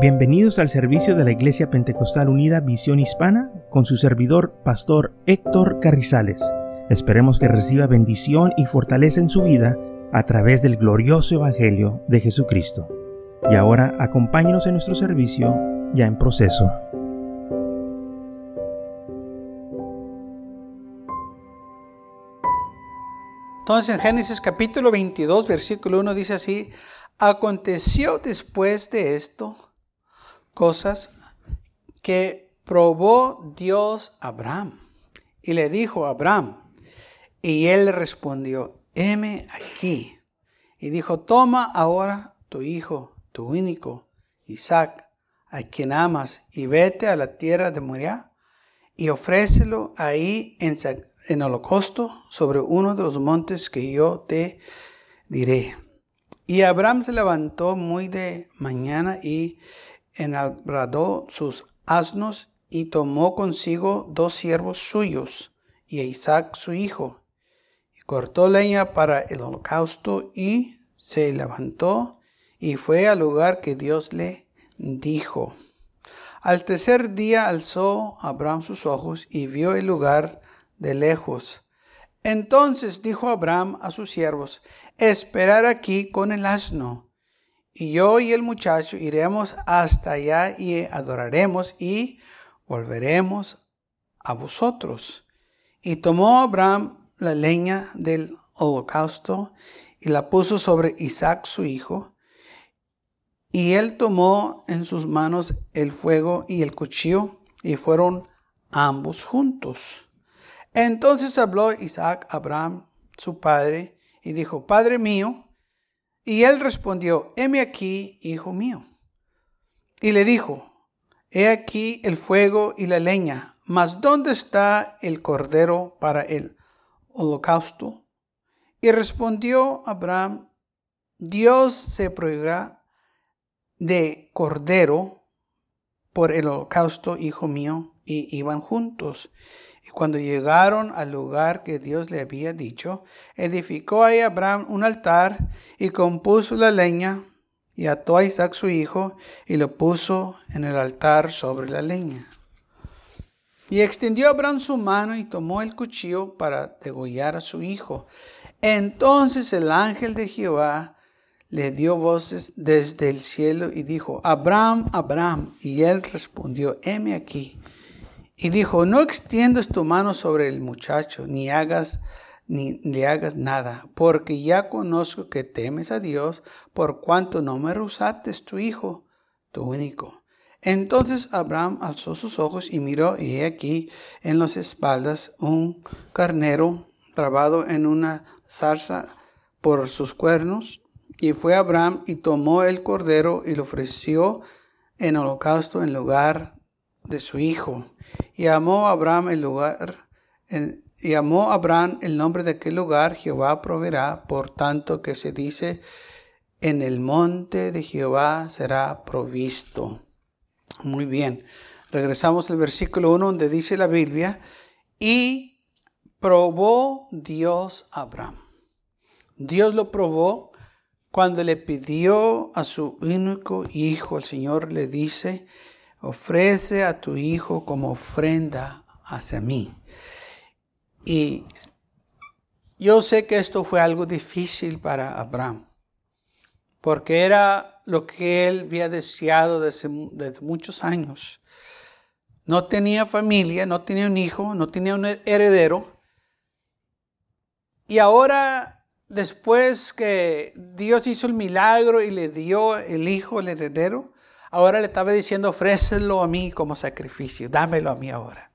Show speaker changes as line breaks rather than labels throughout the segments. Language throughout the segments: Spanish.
Bienvenidos al servicio de la Iglesia Pentecostal Unida Visión Hispana con su servidor, Pastor Héctor Carrizales. Esperemos que reciba bendición y fortaleza en su vida a través del glorioso Evangelio de Jesucristo. Y ahora acompáñenos en nuestro servicio ya en proceso.
Entonces en Génesis capítulo 22, versículo 1 dice así, aconteció después de esto cosas que probó Dios a Abraham. Y le dijo a Abraham, y él respondió, heme aquí. Y dijo, toma ahora tu hijo, tu único, Isaac, a quien amas, y vete a la tierra de Moriah, y ofrécelo ahí en, en holocausto sobre uno de los montes que yo te diré. Y Abraham se levantó muy de mañana y enabradó sus asnos y tomó consigo dos siervos suyos y a Isaac su hijo, y cortó leña para el holocausto y se levantó y fue al lugar que Dios le dijo. Al tercer día alzó Abraham sus ojos y vio el lugar de lejos. Entonces dijo Abraham a sus siervos, esperar aquí con el asno y yo y el muchacho iremos hasta allá y adoraremos y volveremos a vosotros. Y tomó Abraham la leña del holocausto y la puso sobre Isaac su hijo. Y él tomó en sus manos el fuego y el cuchillo y fueron ambos juntos. Entonces habló Isaac a Abraham, su padre, y dijo, Padre mío, y él respondió, heme aquí, hijo mío. Y le dijo, he aquí el fuego y la leña, mas ¿dónde está el cordero para el holocausto? Y respondió Abraham, Dios se prohibirá de cordero por el holocausto, hijo mío, y iban juntos. Y cuando llegaron al lugar que Dios le había dicho, edificó ahí Abraham un altar y compuso la leña y ató a Isaac su hijo y lo puso en el altar sobre la leña. Y extendió Abraham su mano y tomó el cuchillo para degollar a su hijo. Entonces el ángel de Jehová le dio voces desde el cielo y dijo, Abraham, Abraham. Y él respondió, heme aquí. Y dijo, no extiendas tu mano sobre el muchacho, ni hagas ni le hagas nada, porque ya conozco que temes a Dios, por cuanto no me rehusaste tu hijo, tu único. Entonces Abraham alzó sus ojos y miró, y he aquí en las espaldas un carnero trabado en una zarza por sus cuernos. Y fue Abraham y tomó el cordero y lo ofreció en holocausto en lugar de su hijo. Y amó Abraham el lugar, y amó Abraham el nombre de aquel lugar, Jehová proveerá, por tanto que se dice, en el monte de Jehová será provisto. Muy bien, regresamos al versículo 1 donde dice la Biblia, y probó Dios a Abraham. Dios lo probó cuando le pidió a su único hijo, el Señor le dice, ofrece a tu hijo como ofrenda hacia mí. Y yo sé que esto fue algo difícil para Abraham, porque era lo que él había deseado desde, muchos años. No tenía familia, no tenía un hijo, no tenía un heredero. Y ahora, después que Dios hizo el milagro y le dio el hijo, el heredero, Ahora le estaba diciendo, ofrécelo a mí como sacrificio, dámelo a mí ahora.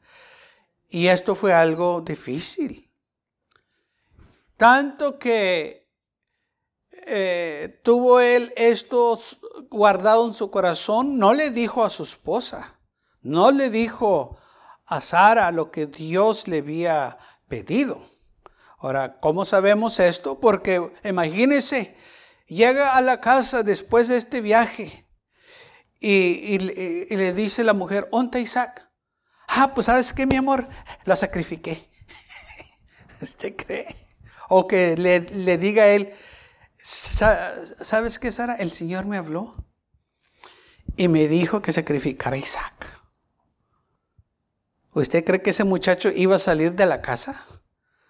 Y esto fue algo difícil. Tanto que eh, tuvo él esto guardado en su corazón, no le dijo a su esposa, no le dijo a Sara lo que Dios le había pedido. Ahora, ¿cómo sabemos esto? Porque imagínese, llega a la casa después de este viaje y, le dice la mujer, ¿onta Isaac? Ah, pues sabes qué, mi amor, lo sacrifiqué. ¿Usted cree? O que le, diga a él, ¿sabes qué, Sara? El Señor me habló. y me dijo que sacrificara a Isaac. ¿Usted cree que ese muchacho iba a salir de la casa?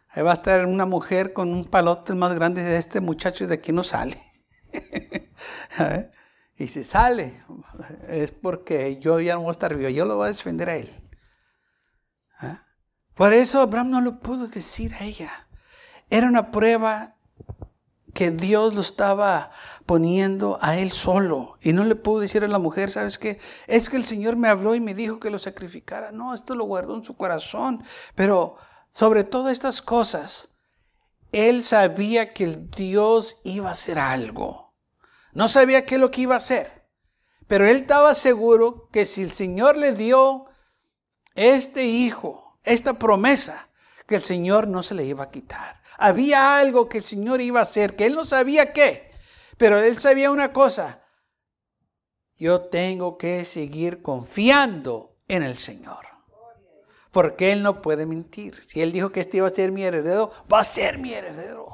Ahí va a estar una mujer con un palote más grande de este muchacho y de aquí no sale. y si sale, es porque yo ya no voy a estar vivo, yo lo voy a defender a él. ¿Ah? Por eso Abraham no lo pudo decir a ella. Era una prueba que Dios lo estaba poniendo a él solo. Y no le pudo decir a la mujer, ¿sabes qué? Es que el Señor me habló y me dijo que lo sacrificara. No, esto lo guardó en su corazón. Pero sobre todas estas cosas, él sabía que el Dios iba a hacer algo. No sabía qué es lo que iba a hacer. Pero él estaba seguro que si el Señor le dio este hijo, esta promesa, que el Señor no se le iba a quitar. Había algo que el Señor iba a hacer, que él no sabía qué, pero él sabía una cosa. Yo tengo que seguir confiando en el Señor. Porque Él no puede mentir. Si Él dijo que este iba a ser mi heredero, va a ser mi heredero.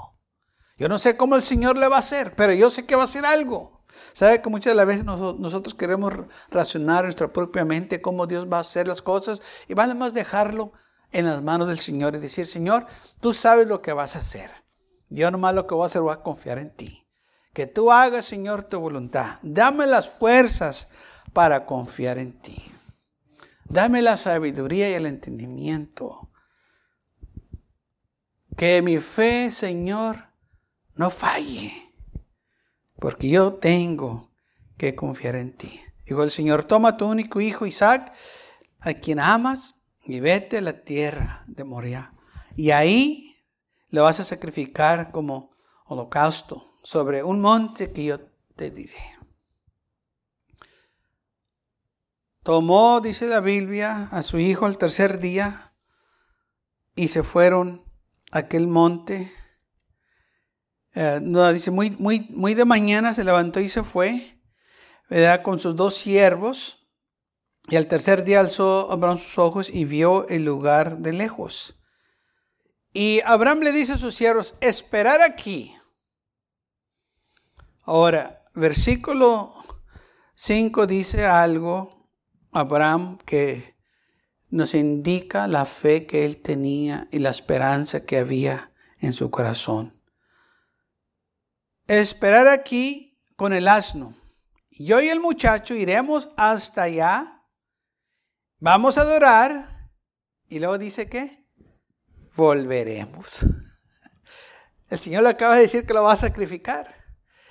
Yo no sé cómo el Señor le va a hacer, pero yo sé que va a hacer algo. ¿Sabe que muchas de las veces nosotros queremos racionar nuestra propia mente cómo Dios va a hacer las cosas y vale más dejarlo en las manos del Señor y decir, Señor, tú sabes lo que vas a hacer. Yo nomás lo que voy a hacer voy a confiar en ti. Que tú hagas, Señor, tu voluntad. Dame las fuerzas para confiar en ti. Dame la sabiduría y el entendimiento. Que mi fe, Señor, no falle. Porque yo tengo que confiar en ti. Dijo el Señor, toma tu único hijo Isaac, a quien amas, y vete a la tierra de Moria. Y ahí lo vas a sacrificar como holocausto sobre un monte que yo te diré. Tomó, dice la Biblia, a su hijo al tercer día y se fueron a aquel monte. Eh, no, dice, muy, muy, muy de mañana se levantó y se fue. Con sus dos siervos. Y al tercer día alzó Abraham sus ojos y vio el lugar de lejos. Y Abraham le dice a sus siervos, esperar aquí Ahora, versículo 5 dice algo, Abraham, que nos indica la fe que él tenía y la esperanza que había en su corazón. Esperar aquí con el asno. Yo y el muchacho iremos hasta allá, vamos a adorar y luego dice que volveremos. El Señor le acaba de decir que lo va a sacrificar.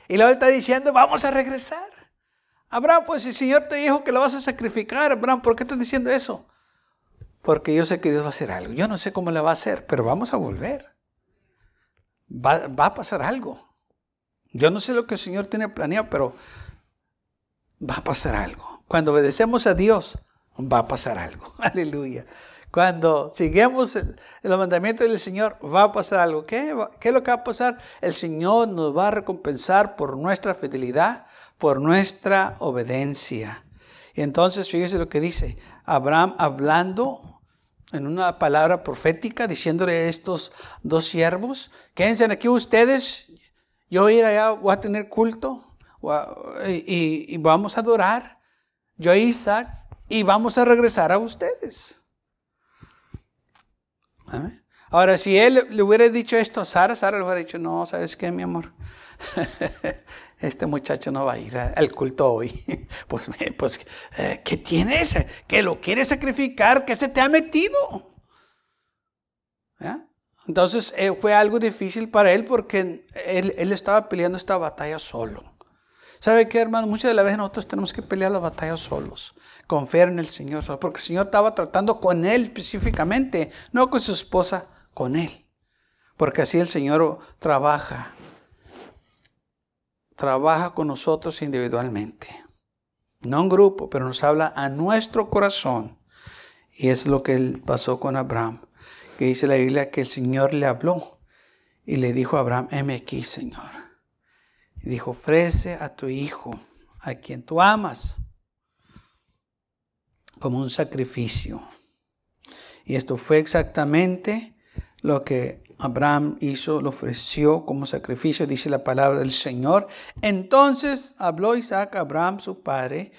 Y luego está diciendo, vamos a regresar. Abraham, pues el Señor te dijo que lo vas a sacrificar, Abraham, ¿por qué estás diciendo eso? Porque yo sé que Dios va a hacer algo. Yo no sé cómo le va a hacer, pero vamos a volver. Va a pasar algo. Yo no sé lo que el Señor tiene planeado, pero va a pasar algo. Cuando obedecemos a Dios, va a pasar algo. Aleluya. Cuando sigamos el, mandamiento del Señor, va a pasar algo. ¿Qué? ¿Qué es lo que va a pasar? El Señor nos va a recompensar por nuestra fidelidad, por nuestra obediencia. Y entonces, fíjese lo que dice Abraham hablando en una palabra profética, diciéndole a estos dos siervos, quédense aquí ustedes, yo voy a ir allá, voy a tener culto y, vamos a adorar, yo Isaac, y vamos a regresar a ustedes. Ahora, si él le hubiera dicho esto a Sara, Sara le hubiera dicho, no, ¿sabes qué, mi amor? este muchacho no va a ir al culto hoy. pues, pues eh, ¿qué tienes? Que lo quiere sacrificar, que se te ha metido. Entonces eh, fue algo difícil para él porque él, él, estaba peleando esta batalla solo. ¿Sabe qué, hermano? Muchas de las veces nosotros tenemos que pelear la batalla solos confiar en el Señor, porque el Señor estaba tratando con él específicamente, no con su esposa, con él. Porque así el Señor trabaja, trabaja con nosotros individualmente. No en grupo, pero nos habla a nuestro corazón. Y es lo que pasó con Abraham, que dice la Biblia que el Señor le habló y le dijo a Abraham, heme aquí, Señor. Y dijo, ofrece a tu hijo, a quien tú amas como un sacrificio. Y esto fue exactamente lo que Abraham hizo, lo ofreció como sacrificio, dice la palabra del Señor. Entonces habló Isaac a Abraham, su padre,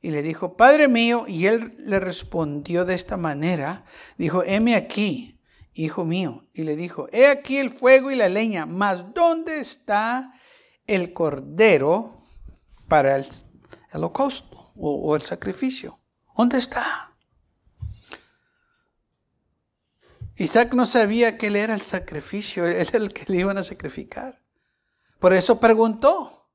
y le dijo, Padre mío, y él le respondió de esta manera, dijo, heme aquí, hijo mío, y le dijo, he aquí el fuego y la leña, mas ¿dónde está el cordero para el holocausto o, el sacrificio? ¿Dónde está? Isaac no sabía que él era el sacrificio, él era el que le iban a sacrificar. Por eso preguntó.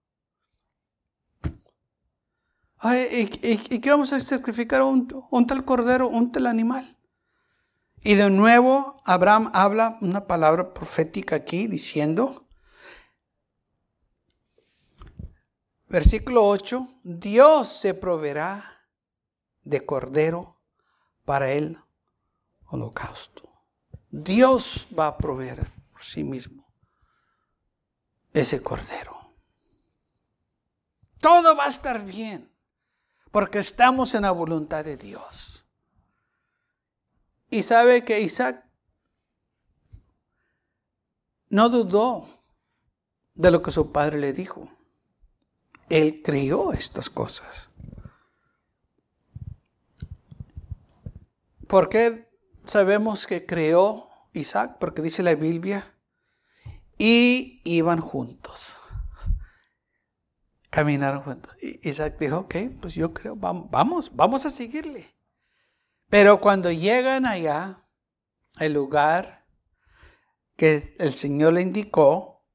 ¿y, qué vamos a sacrificar? Un, un tal cordero, un tal animal. Y de nuevo Abraham habla una palabra profética aquí diciendo, versículo 8, Dios se proveerá de cordero para el holocausto. Dios va a proveer por sí mismo ese cordero. Todo va a estar bien porque estamos en la voluntad de Dios. Y sabe que Isaac no dudó de lo que su padre le dijo. Él creyó estas cosas. ¿Por qué sabemos que creó Isaac? Porque dice la Biblia, y iban juntos caminaron juntos. Isaac dijo, ok, pues yo creo, vamos, vamos a seguirle. Pero cuando llegan allá, el lugar que el Señor le indicó,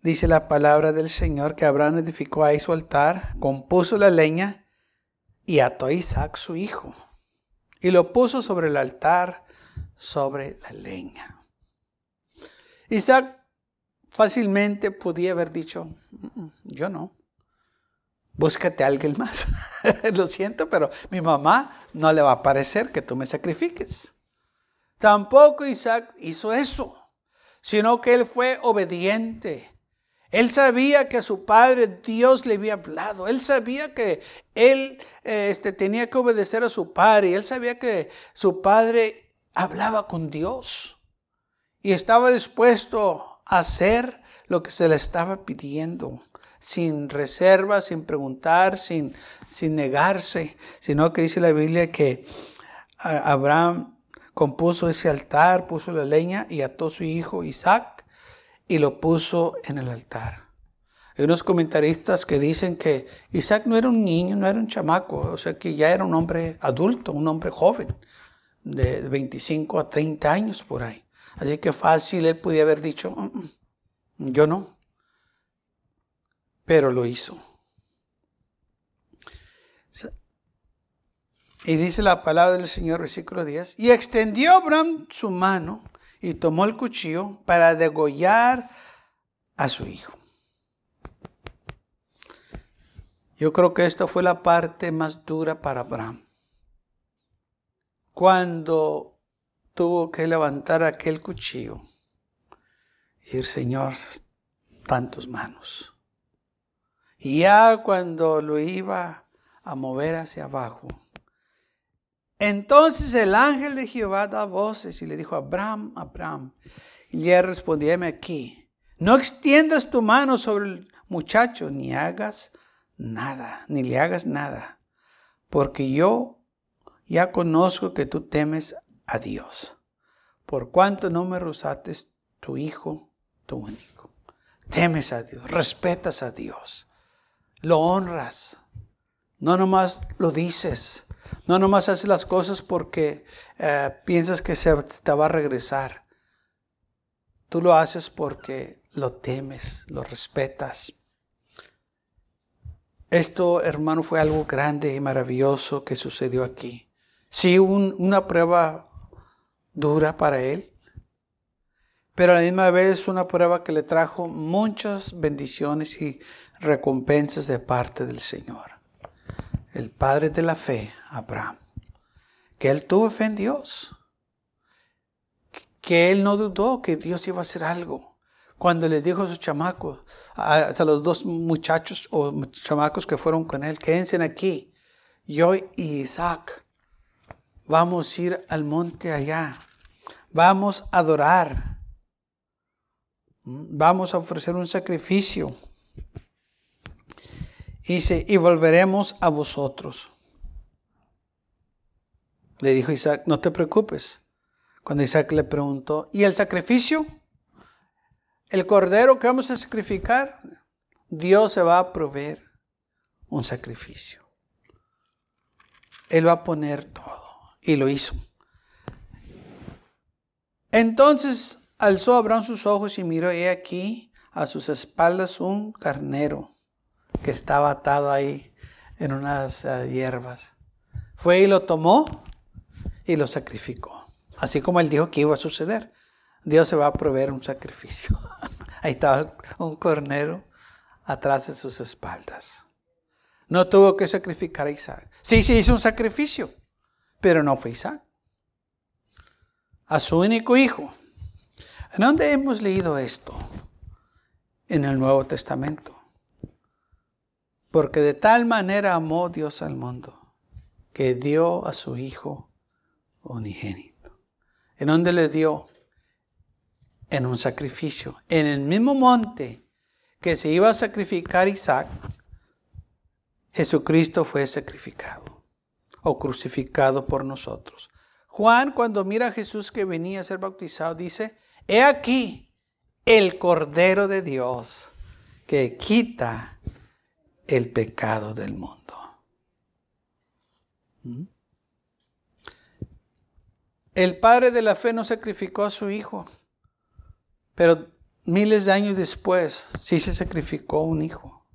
dice la palabra del Señor que Abraham edificó ahí su altar, compuso la leña y ató a Isaac su hijo. Y lo puso sobre el altar, sobre la leña. Isaac fácilmente podía haber dicho, mm, mm, yo no. Búscate a alguien más. Lo siento, pero mi mamá no le va a parecer que tú me sacrifiques. Tampoco Isaac hizo eso, sino que él fue obediente. Él sabía que a su padre Dios le había hablado. Él sabía que él este, tenía que obedecer a su padre. Él sabía que su padre hablaba con Dios. Y estaba dispuesto hacer lo que se le estaba pidiendo, sin reserva, sin preguntar, sin, sin negarse, sino que dice la Biblia que Abraham compuso ese altar, puso la leña y ató su hijo Isaac y lo puso en el altar. Hay unos comentaristas que dicen que Isaac no era un niño, no era un chamaco, o sea que ya era un hombre adulto, un hombre joven, de 25 a 30 años por ahí. Así que fácil él podía haber dicho, mm, mm, yo no. Pero lo hizo. Y dice la palabra del Señor, versículo 10, y extendió Abraham su mano y tomó el cuchillo para degollar a su hijo. Yo creo que esta fue la parte más dura para Abraham. Cuando tuvo que levantar aquel cuchillo y decir, Señor, tantos manos. Y ya cuando lo iba a mover hacia abajo, entonces el ángel de Jehová da voces y le dijo, Abraham, Abraham. Y él respondió, aquí, no extiendas tu mano sobre el muchacho, ni hagas nada, ni le hagas nada, porque yo ya conozco que tú temes a Dios. Por cuanto no me rozaste tu hijo, tu único. Temes a Dios, respetas a Dios, lo honras. No nomás lo dices, no nomás haces las cosas porque eh, piensas que se te va a regresar. Tú lo haces porque lo temes, lo respetas. Esto, hermano, fue algo grande y maravilloso que sucedió aquí. Sí, una prueba dura para él, pero a la misma vez una prueba que le trajo muchas bendiciones y recompensas de parte del Señor. El padre de la fe, Abraham, que él tuvo fe en Dios, que él no dudó que Dios iba a hacer algo. Cuando le dijo a sus chamacos, a, los dos muchachos o chamacos que fueron con él, quédense aquí, yo y Isaac Vamos a ir al monte allá. Vamos a adorar. Vamos a ofrecer un sacrificio. dice, y volveremos a vosotros. Le dijo Isaac, no te preocupes. Cuando Isaac le preguntó, ¿y el sacrificio? ¿El cordero que vamos a sacrificar? Dios se va a proveer un sacrificio. Él va a poner todo. Y lo hizo. Entonces alzó Abraham sus ojos y miró, y aquí a sus espaldas un carnero que estaba atado ahí en unas eh, hierbas. Fue y lo tomó y lo sacrificó. Así como él dijo que iba a suceder. Dios se va a proveer un sacrificio. ahí estaba un cornero atrás de sus espaldas. No tuvo que sacrificar a Isaac. Sí, sí hizo un sacrificio, pero no fue Isaac. A su único hijo. ¿En dónde hemos leído esto? En el Nuevo Testamento. Porque de tal manera amó Dios al mundo, que dio a su Hijo unigénito. ¿En dónde le dio? En un sacrificio. En el mismo monte que se iba a sacrificar Isaac, Jesucristo fue sacrificado o crucificado por nosotros. Juan, cuando mira a Jesús que venía a ser bautizado, dice, he aquí el Cordero de Dios que quita el pecado del mundo. ¿Mm? El padre de la fe no sacrificó a su hijo, pero miles de años después sí se sacrificó un hijo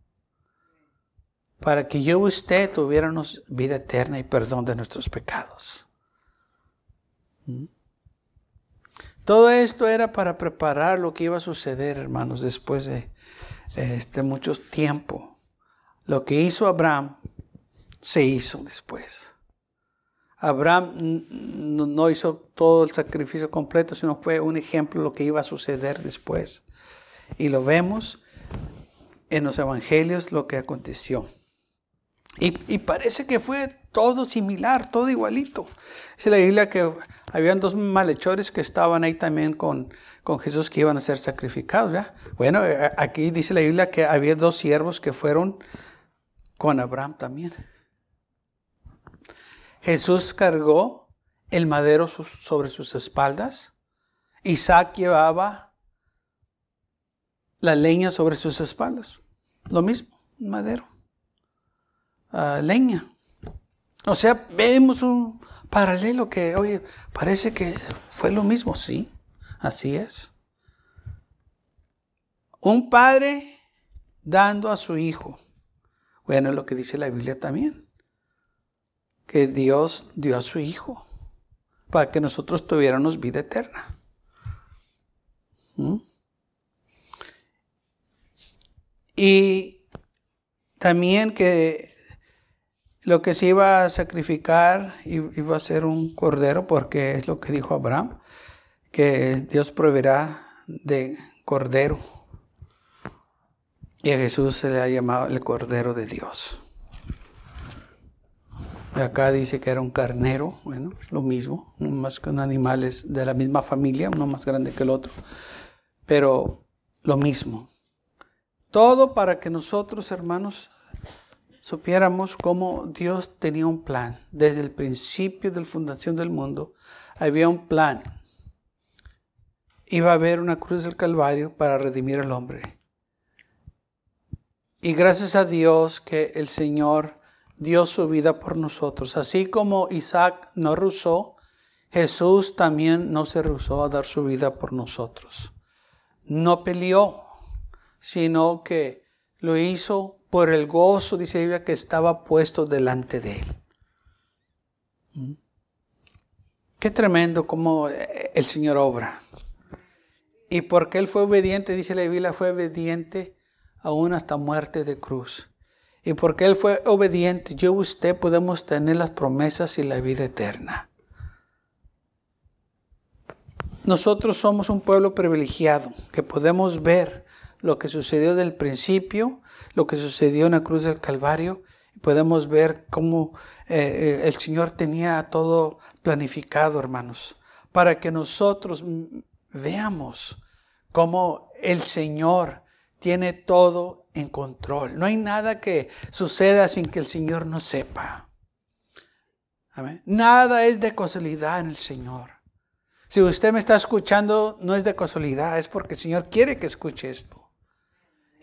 para que yo y usted tuviéramos vida eterna y perdón de nuestros pecados. ¿Mm? Todo esto era para preparar lo que iba a suceder, hermanos, después de este mucho tiempo. Lo que hizo Abraham se hizo después. Abraham no hizo todo el sacrificio completo, sino fue un ejemplo de lo que iba a suceder después. Y lo vemos en los evangelios lo que aconteció. Y, parece que fue todo similar, todo igualito. Dice la Biblia que habían dos malhechores que estaban ahí también con, con Jesús que iban a ser sacrificados. ¿ya? Bueno, eh, aquí dice la Biblia que había dos siervos que fueron con Abraham también. Jesús cargó el madero sobre sus espaldas. Isaac llevaba la leña sobre sus espaldas. Lo mismo, madero leña. O sea, vemos un paralelo que, oye, parece que fue lo mismo, sí, así es. Un padre dando a su hijo. Bueno, es lo que dice la Biblia también. Que Dios dio a su hijo para que nosotros tuviéramos vida eterna. ¿Mm? Y también que lo que se iba a sacrificar iba a ser un cordero, porque es lo que dijo Abraham, que Dios proveerá de cordero. Y a Jesús se le ha llamado el cordero de Dios. Acá dice que era un carnero, bueno, lo mismo, más que un animal de la misma familia, uno más grande que el otro, pero lo mismo. Todo para que nosotros, hermanos, supiéramos cómo Dios tenía un plan. Desde el principio de la fundación del mundo había un plan. Iba a haber una cruz del Calvario para redimir al hombre. Y gracias a Dios que el Señor dio su vida por nosotros. Así como Isaac no rusó, Jesús también no se rehusó a dar su vida por nosotros. No peleó, sino que lo hizo por el gozo, dice la Biblia, que estaba puesto delante de él. ¿Mm? Qué tremendo como eh, el Señor obra. Y porque Él fue obediente, dice la Biblia, fue obediente aún hasta muerte de cruz. Y porque Él fue obediente, yo y usted podemos tener las promesas y la vida eterna. Nosotros somos un pueblo privilegiado que podemos ver lo que sucedió del principio lo que sucedió en la cruz del Calvario. Podemos ver cómo eh, eh, el Señor tenía todo planificado, hermanos, para que nosotros veamos cómo el Señor tiene todo en control. No hay nada que suceda sin que el Señor no sepa. Nada es de casualidad en el Señor. Si usted me está escuchando, no es de casualidad, es porque el Señor quiere que escuche esto.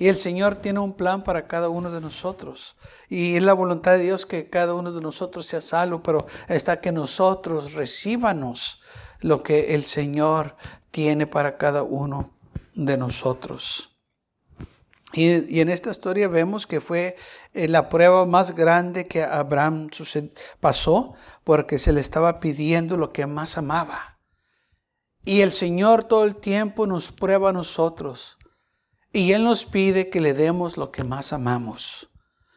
Y el Señor tiene un plan para cada uno de nosotros. Y es la voluntad de Dios que cada uno de nosotros sea salvo, pero está que nosotros recíbanos lo que el Señor tiene para cada uno de nosotros. Y, en esta historia vemos que fue eh, la prueba más grande que Abraham pasó porque se le estaba pidiendo lo que más amaba. Y el Señor todo el tiempo nos prueba a nosotros. Y Él nos pide que le demos lo que más amamos.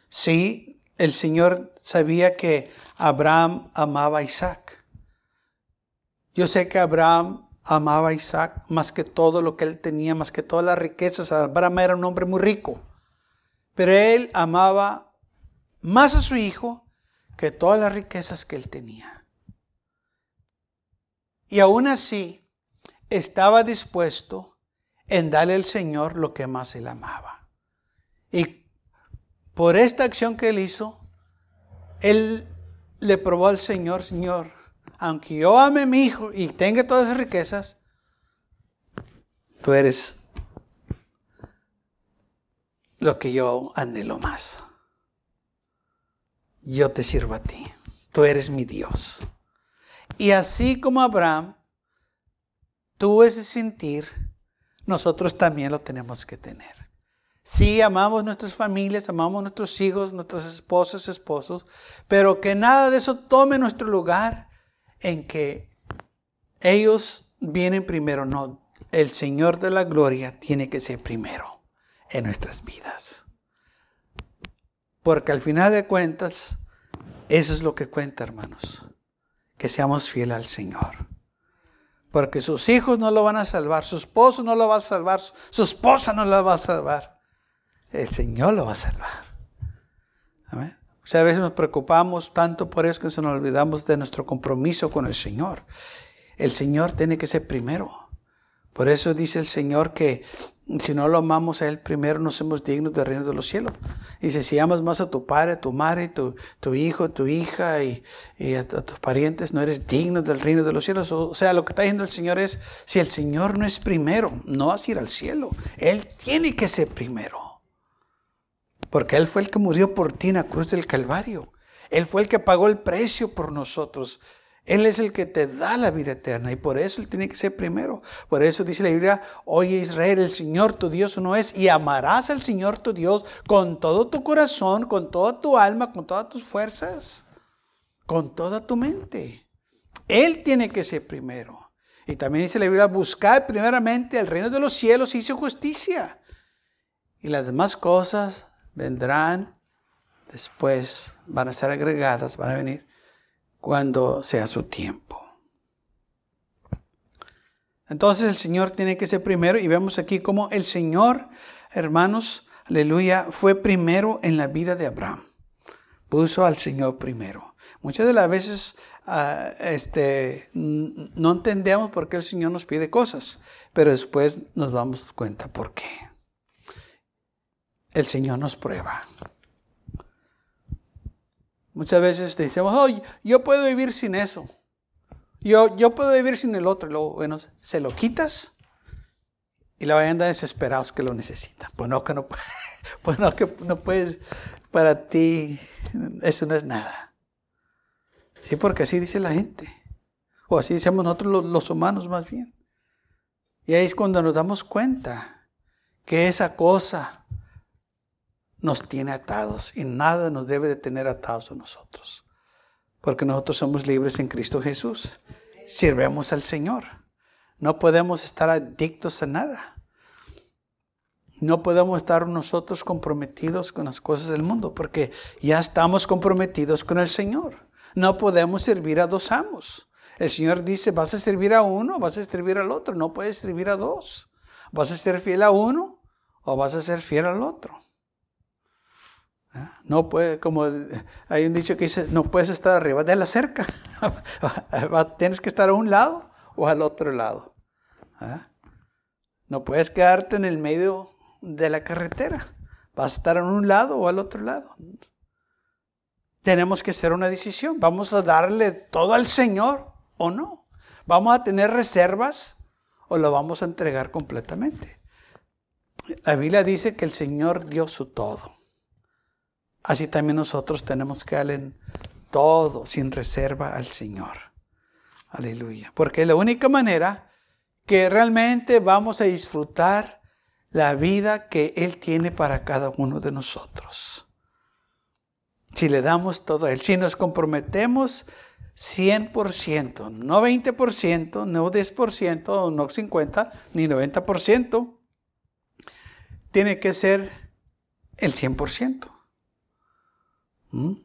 Sí, el Señor sabía que Abraham amaba a Isaac. Yo sé que Abraham amaba a Isaac más que todo lo que él tenía, más que todas las riquezas. Abraham era un hombre muy rico, pero él amaba más a su hijo que todas las riquezas que él tenía. Y aún así estaba dispuesto en darle al Señor lo que más él amaba. Y por esta acción que él hizo, él le probó al Señor, Señor, aunque yo ame a mi hijo y tenga todas esas riquezas, tú eres lo que yo anhelo más. Yo te sirvo a ti. Tú eres mi Dios. Y así como Abraham tuvo ese sentir, nosotros también lo tenemos que tener. Sí, amamos nuestras familias, amamos nuestros hijos, nuestras esposas, esposos, pero que nada de eso tome nuestro lugar en que ellos vienen primero, no, el Señor de la gloria tiene que ser primero en nuestras vidas. Porque al final de cuentas, eso es lo que cuenta, hermanos, que seamos fieles al Señor. Porque sus hijos no lo van a salvar, su esposo no lo va a salvar, su esposa no lo va a salvar. El Señor lo va a salvar. Amén. O sea, a veces nos preocupamos tanto por eso que se nos olvidamos de nuestro compromiso con el Señor. El Señor tiene que ser primero. Por eso dice el Señor que si no lo amamos a Él primero, no somos dignos del reino de los cielos. Dice, si amas más a tu padre, a tu madre, tu, tu hijo, tu hija y, a, a, tus parientes, no eres digno del reino de los cielos. O sea, lo que está diciendo el Señor es, si el Señor no es primero, no vas a ir al cielo. Él tiene que ser primero. Porque Él fue el que murió por ti en la cruz del Calvario. Él fue el que pagó el precio por nosotros. Él es el que te da la vida eterna y por eso Él tiene que ser primero. Por eso dice la Biblia, oye Israel, el Señor tu Dios uno es y amarás al Señor tu Dios con todo tu corazón, con toda tu alma, con todas tus fuerzas, con toda tu mente. Él tiene que ser primero. Y también dice la Biblia, buscar primeramente el reino de los cielos y su justicia. Y las demás cosas vendrán, después van a ser agregadas, van a venir cuando sea su tiempo. Entonces el Señor tiene que ser primero y vemos aquí como el Señor, hermanos, aleluya, fue primero en la vida de Abraham. Puso al Señor primero. Muchas de las veces uh, este, no entendemos por qué el Señor nos pide cosas, pero después nos damos cuenta por qué el Señor nos prueba. Muchas veces decimos, oh, yo puedo vivir sin eso. Yo, yo puedo vivir sin el otro. Y luego, bueno, se lo quitas y la vayan desesperados que lo necesitan. Pues no, que no, pues no, que no puedes, para ti, eso no es nada. Sí, porque así dice la gente. O así decimos nosotros los, los humanos más bien. Y ahí es cuando nos damos cuenta que esa cosa nos tiene atados y nada nos debe de tener atados a nosotros. Porque nosotros somos libres en Cristo Jesús. Sirvemos al Señor. No podemos estar adictos a nada. No podemos estar nosotros comprometidos con las cosas del mundo porque ya estamos comprometidos con el Señor. No podemos servir a dos amos. El Señor dice, vas a servir a uno, vas a servir al otro. No puedes servir a dos. Vas a ser fiel a uno o vas a ser fiel al otro. No puede, como hay un dicho que dice, no puedes estar arriba de la cerca. Tienes que estar a un lado o al otro lado. ¿ah? No puedes quedarte en el medio de la carretera, ¿Vas a estar en un lado o al otro lado? Tenemos que hacer una decisión. ¿Vamos a darle todo al Señor o no? ¿Vamos a tener reservas o lo vamos a entregar completamente? La Biblia dice que el Señor dio su todo. Así también nosotros tenemos que darle todo sin reserva al Señor. Aleluya. Porque es la única manera que realmente vamos a disfrutar la vida que Él tiene para cada uno de nosotros. Si le damos todo a Él, si nos comprometemos 100%, no 20%, no 10%, no 50%, ni 90%, tiene que ser el 100%. ¿Mm?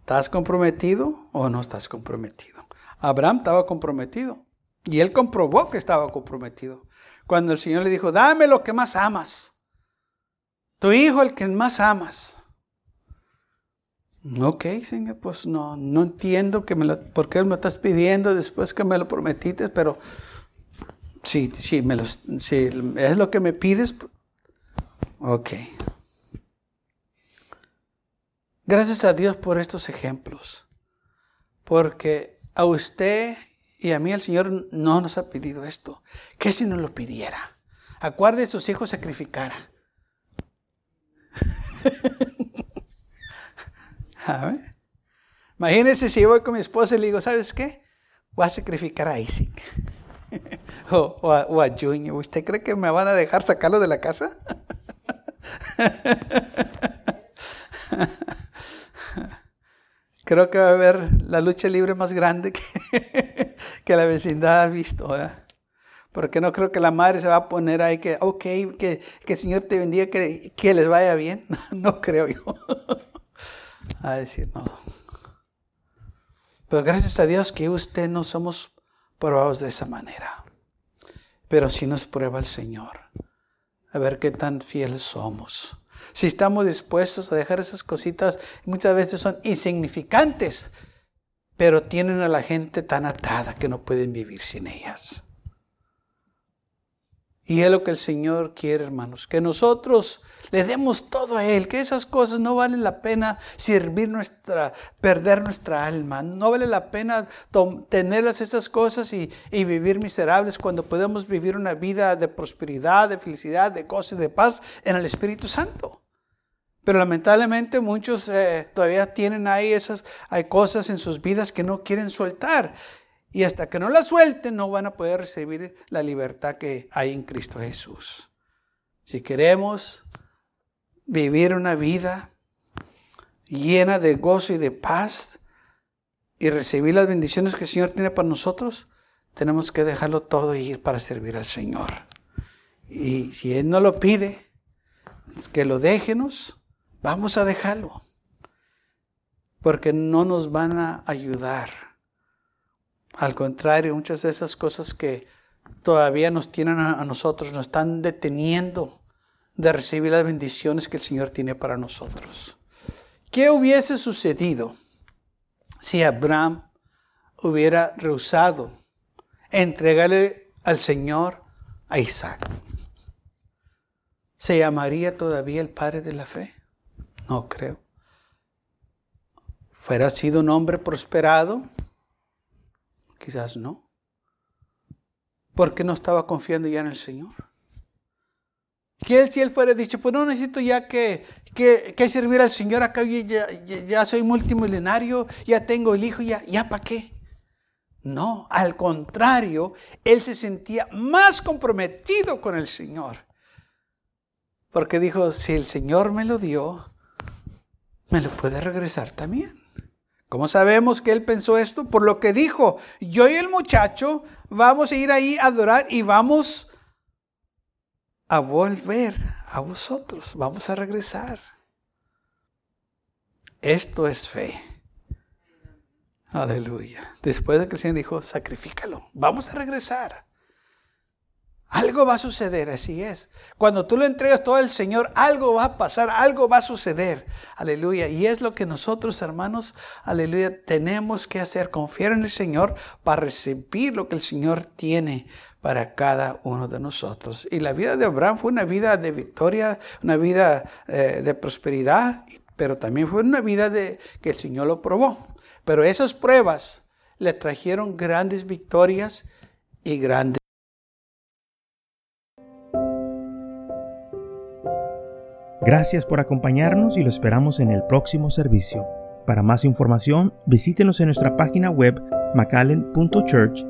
¿Estás comprometido o no estás comprometido? Abraham estaba comprometido y él comprobó que estaba comprometido. Cuando el Señor le dijo, dame lo que más amas, tu hijo el que más amas. Ok, Señor, pues no, no entiendo que me lo, por qué me estás pidiendo después que me lo prometiste, pero si, si, me si es lo que me pides, ok. Gracias a Dios por estos ejemplos, porque a usted y a mí el Señor no nos ha pedido esto. ¿Qué si nos lo pidiera? Acuerde sus hijos sacrificara. Imagínense si yo voy con mi esposa y le digo, ¿sabes qué? Voy a sacrificar a Isaac. o, a, o, a, Junior. ¿Usted cree que me van a dejar sacarlo de la casa? Creo que va a haber la lucha libre más grande que, la vecindad ha visto. ¿verdad? Porque no creo que la madre se va a poner ahí que, ok, que, que el Señor te bendiga, que, que les vaya bien. No creo yo. A decir, no. Pero gracias a Dios que usted no somos probados de esa manera. Pero sí nos prueba el Señor. A ver qué tan fieles somos. Si estamos dispuestos a dejar esas cositas, muchas veces son insignificantes, pero tienen a la gente tan atada que no pueden vivir sin ellas. Y es lo que el Señor quiere, hermanos, que nosotros le demos todo a Él, que esas cosas no valen la pena servir nuestra, perder nuestra alma, no vale la pena tenerlas esas cosas y, y, vivir miserables cuando podemos vivir una vida de prosperidad, de felicidad, de gozo y de paz en el Espíritu Santo. Pero lamentablemente muchos eh, todavía tienen ahí esas, hay cosas en sus vidas que no quieren soltar. Y hasta que no la suelten no van a poder recibir la libertad que hay en Cristo Jesús. Si queremos vivir una vida llena de gozo y de paz y recibir las bendiciones que el Señor tiene para nosotros, tenemos que dejarlo todo y ir para servir al Señor. Y si Él no lo pide, que lo déjenos Vamos a dejarlo. Porque no nos van a ayudar. Al contrario, muchas de esas cosas que todavía nos tienen a, nosotros, nos están deteniendo de recibir las bendiciones que el Señor tiene para nosotros. ¿Qué hubiese sucedido si Abraham hubiera rehusado entregarle al Señor a Isaac? ¿Se llamaría todavía el padre de la fe? No creo. ¿Fuera sido un hombre prosperado? Quizás no. Porque no estaba confiando ya en el Señor. Que si él fuera dicho, pues no necesito ya que, que, servir al Señor acá, ya, ya, soy multimillonario, ya tengo el hijo, ya, ya para qué. No, al contrario, él se sentía más comprometido con el Señor. Porque dijo, si el Señor me lo dio, me lo puede regresar también. ¿Cómo sabemos que él pensó esto? Por lo que dijo, yo y el muchacho vamos a ir ahí a adorar y vamos a volver a vosotros, vamos a regresar. Esto es fe. Aleluya. Después de que el Señor dijo, sacrifícalo, vamos a regresar. Algo va a suceder, así es. Cuando tú lo entregas todo al Señor, algo va a pasar, algo va a suceder. Aleluya. Y es lo que nosotros, hermanos, aleluya, tenemos que hacer. Confiar en el Señor para recibir lo que el Señor tiene para cada uno de nosotros. Y la vida de Abraham fue una vida de victoria, una vida eh, de prosperidad, pero también fue una vida de que el Señor lo probó. Pero esas pruebas le trajeron grandes victorias y grandes
Gracias por acompañarnos y lo esperamos en el próximo servicio. Para más información, visítenos en nuestra página web macallen.church.